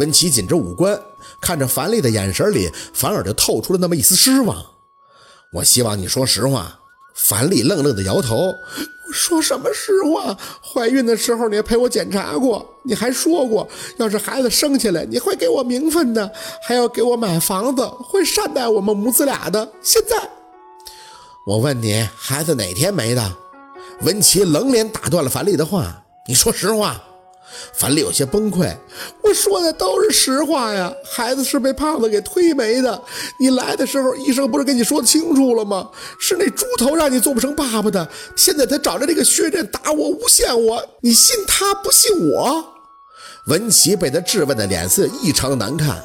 温琪紧着五官，看着樊丽的眼神里，反而就透出了那么一丝失望。我希望你说实话。樊丽愣愣地摇头：“我说什么实话？怀孕的时候你陪我检查过，你还说过，要是孩子生下来，你会给我名分的，还要给我买房子，会善待我们母子俩的。现在，我问你，孩子哪天没的？”文琪冷脸打断了樊丽的话：“你说实话。”樊丽有些崩溃，我说的都是实话呀，孩子是被胖子给推没的。你来的时候，医生不是跟你说清楚了吗？是那猪头让你做不成爸爸的。现在他找着这个薛刃打我，诬陷我，你信他不信我？文琪被他质问的脸色异常难看。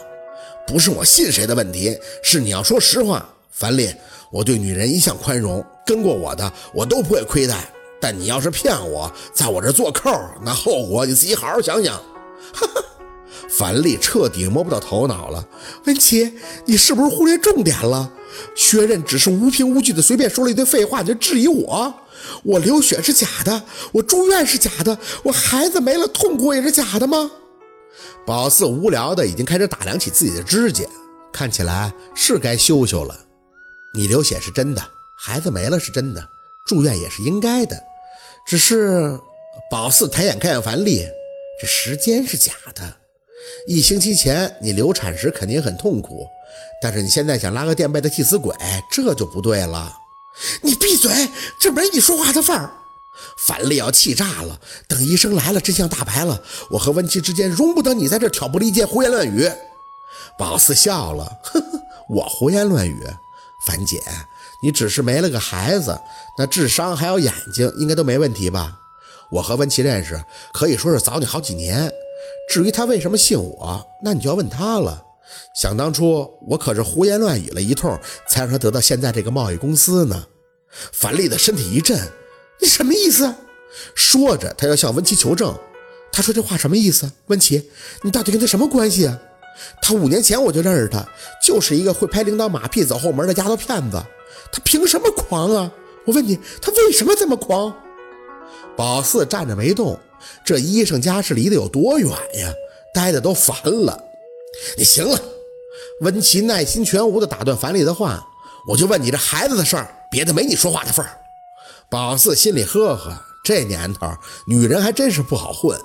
不是我信谁的问题，是你要说实话。樊丽，我对女人一向宽容，跟过我的我都不会亏待。但你要是骗我，在我这做扣，那后果你自己好好想想。哈哈，樊丽彻底摸不到头脑了。文琪，你是不是忽略重点了？薛刃只是无凭无据的随便说了一堆废话，就质疑我？我流血是假的，我住院是假的，我孩子没了痛苦也是假的吗？宝四无聊的已经开始打量起自己的指甲，看起来是该修修了。你流血是真的，孩子没了是真的。住院也是应该的，只是宝四抬眼看向樊丽，这时间是假的。一星期前你流产时肯定很痛苦，但是你现在想拉个垫背的替死鬼，这就不对了。你闭嘴，这没你说话的份儿。樊丽要气炸了。等医生来了，真相大白了，我和温琪之间容不得你在这挑拨离间、胡言乱语。宝四笑了，呵呵，我胡言乱语，樊姐。你只是没了个孩子，那智商还有眼睛应该都没问题吧？我和文琪认识，可以说是早你好几年。至于他为什么信我，那你就要问他了。想当初我可是胡言乱语了一通，才让他得到现在这个贸易公司呢。樊丽的身体一震，你什么意思？说着，他要向文琪求证。他说这话什么意思？文琪，你到底跟他什么关系啊？他五年前我就认识他，就是一个会拍领导马屁走后门的丫头片子。他凭什么狂啊？我问你，他为什么这么狂？宝四站着没动，这医生家是离得有多远呀？待的都烦了。你行了，温琪耐心全无的打断樊丽的话，我就问你这孩子的事儿，别的没你说话的份儿。宝四心里呵呵，这年头女人还真是不好混，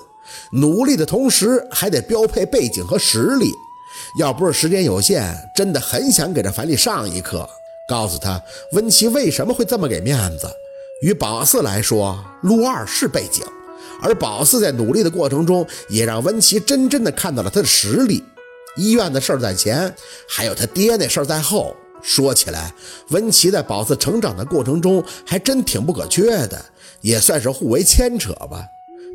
努力的同时还得标配背景和实力。要不是时间有限，真的很想给这樊丽上一课。告诉他温琪为什么会这么给面子。与宝四来说，陆二是背景，而宝四在努力的过程中，也让温琪真真的看到了他的实力。医院的事在前，还有他爹那事儿在后。说起来，温琪在宝四成长的过程中，还真挺不可缺的，也算是互为牵扯吧。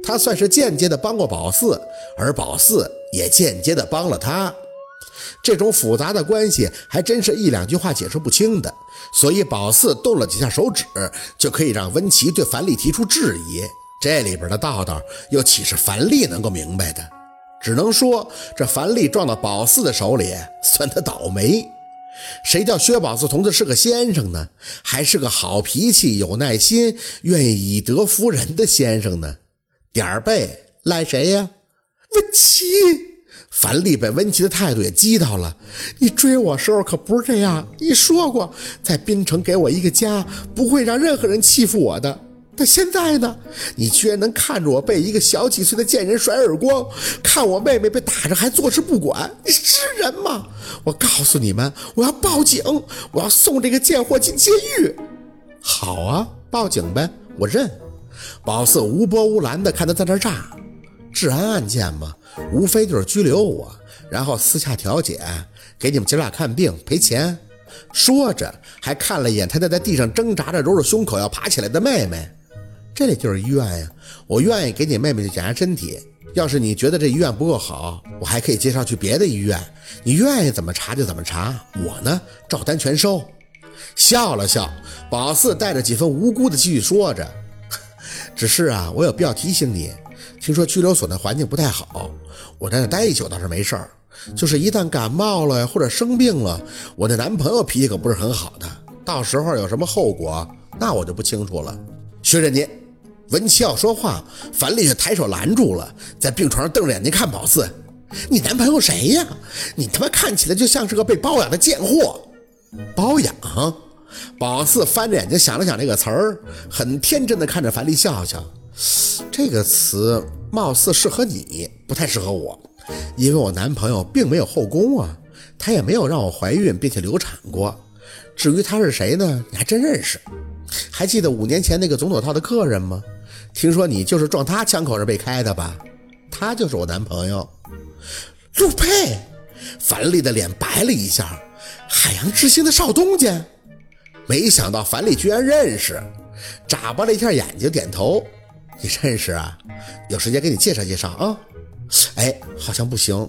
他算是间接的帮过宝四，而宝四也间接的帮了他。这种复杂的关系还真是一两句话解释不清的，所以宝四动了几下手指，就可以让温琪对樊丽提出质疑。这里边的道道又岂是樊丽能够明白的？只能说这樊丽撞到宝四的手里，算他倒霉。谁叫薛宝四同志是个先生呢？还是个好脾气、有耐心、愿意以德服人的先生呢？点儿背赖谁呀？温琪。樊丽被温琪的态度也激到了。你追我时候可不是这样，你说过在滨城给我一个家，不会让任何人欺负我的。但现在呢，你居然能看着我被一个小几岁的贱人甩耳光，看我妹妹被打着还坐视不管，你是人吗？我告诉你们，我要报警，我要送这个贱货进监狱。好啊，报警呗，我认。宝四无波无澜的看他在那炸，治安案件嘛。无非就是拘留我，然后私下调解，给你们姐俩看病赔钱。说着，还看了一眼他在在地上挣扎着揉着胸口要爬起来的妹妹。这里就是医院呀，我愿意给你妹妹去检查身体。要是你觉得这医院不够好，我还可以介绍去别的医院。你愿意怎么查就怎么查，我呢照单全收。笑了笑，宝四带着几分无辜的继续说着：“ 只是啊，我有必要提醒你。”听说拘留所那环境不太好，我在那待一宿倒是没事儿，就是一旦感冒了或者生病了，我那男朋友脾气可不是很好的，到时候有什么后果，那我就不清楚了。薛仁杰，文琪要说话，樊丽却抬手拦住了，在病床上瞪着眼睛看宝四：“你男朋友谁呀？你他妈看起来就像是个被包养的贱货。包养？宝四翻着眼睛想了想这个词儿，很天真的看着樊丽笑笑。这个词貌似适合你，不太适合我，因为我男朋友并没有后宫啊，他也没有让我怀孕并且流产过。至于他是谁呢？你还真认识？还记得五年前那个总统套的客人吗？听说你就是撞他枪口上被开的吧？他就是我男朋友，陆佩。樊丽的脸白了一下，海洋之星的少东家。没想到樊丽居然认识，眨巴了一下眼睛，点头。你认识啊？有时间给你介绍介绍啊。哎，好像不行。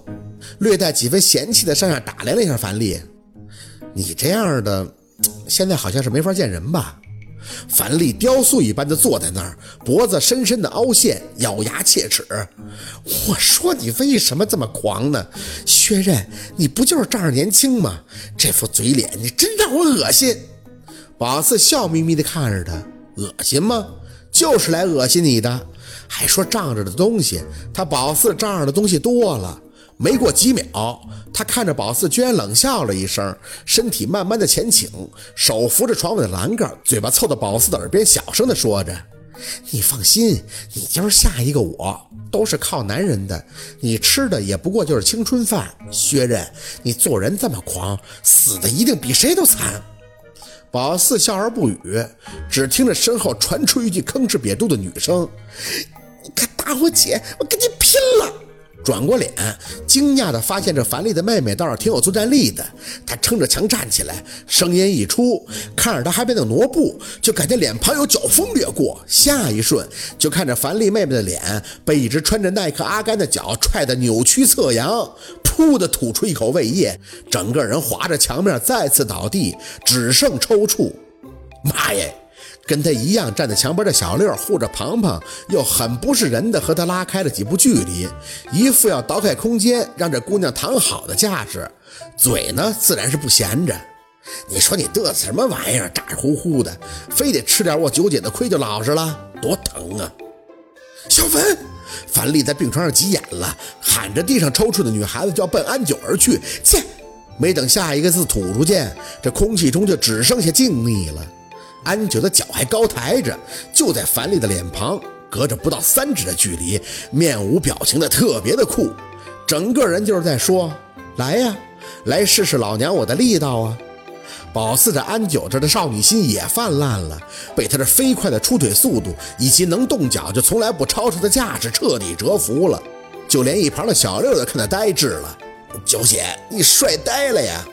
略带几分嫌弃的上下打量了一下樊丽。你这样的，现在好像是没法见人吧？樊丽雕塑一般的坐在那儿，脖子深深的凹陷，咬牙切齿。我说你为什么这么狂呢？薛刃，你不就是仗着年轻吗？这副嘴脸，你真让我恶心。宝四笑眯眯地看着他，恶心吗？就是来恶心你的。还说仗着的东西，他宝四仗着的东西多了。没过几秒，他看着宝四，居然冷笑了一声，身体慢慢的前倾，手扶着床尾的栏杆，嘴巴凑到宝四的耳边，小声的说着：“你放心，你就是下一个我，都是靠男人的。你吃的也不过就是青春饭。薛刃，你做人这么狂，死的一定比谁都惨。”宝四笑而不语，只听着身后传出一句吭哧瘪肚的女声：“你敢打我姐，我跟你拼了！”转过脸，惊讶地发现这樊丽的妹妹倒是挺有作战力的。她撑着墙站起来，声音一出，看着她还没等挪步，就感觉脸庞有脚风掠过。下一瞬，就看着樊丽妹妹的脸被一只穿着耐克阿甘的脚踹得扭曲侧扬，噗的吐出一口胃液，整个人划着墙面再次倒地，只剩抽搐。妈耶！跟他一样站在墙边的小六护着庞庞，又很不是人的和他拉开了几步距离，一副要倒开空间让这姑娘躺好的架势，嘴呢自然是不闲着。你说你嘚瑟什么玩意儿，咋呼呼的，非得吃点我九姐的亏就老实了，多疼啊！小文，樊丽在病床上急眼了，喊着地上抽搐的女孩子就要奔安九而去，切！没等下一个字吐出去，这空气中就只剩下静谧了。安九的脚还高抬着，就在樊丽的脸庞，隔着不到三指的距离，面无表情的特别的酷，整个人就是在说：“来呀，来试试老娘我的力道啊！”宝四这安九这的少女心也泛滥了，被他这飞快的出腿速度以及能动脚就从来不吵吵的架势彻底折服了，就连一旁的小六都看得呆滞了。九姐，你帅呆了呀！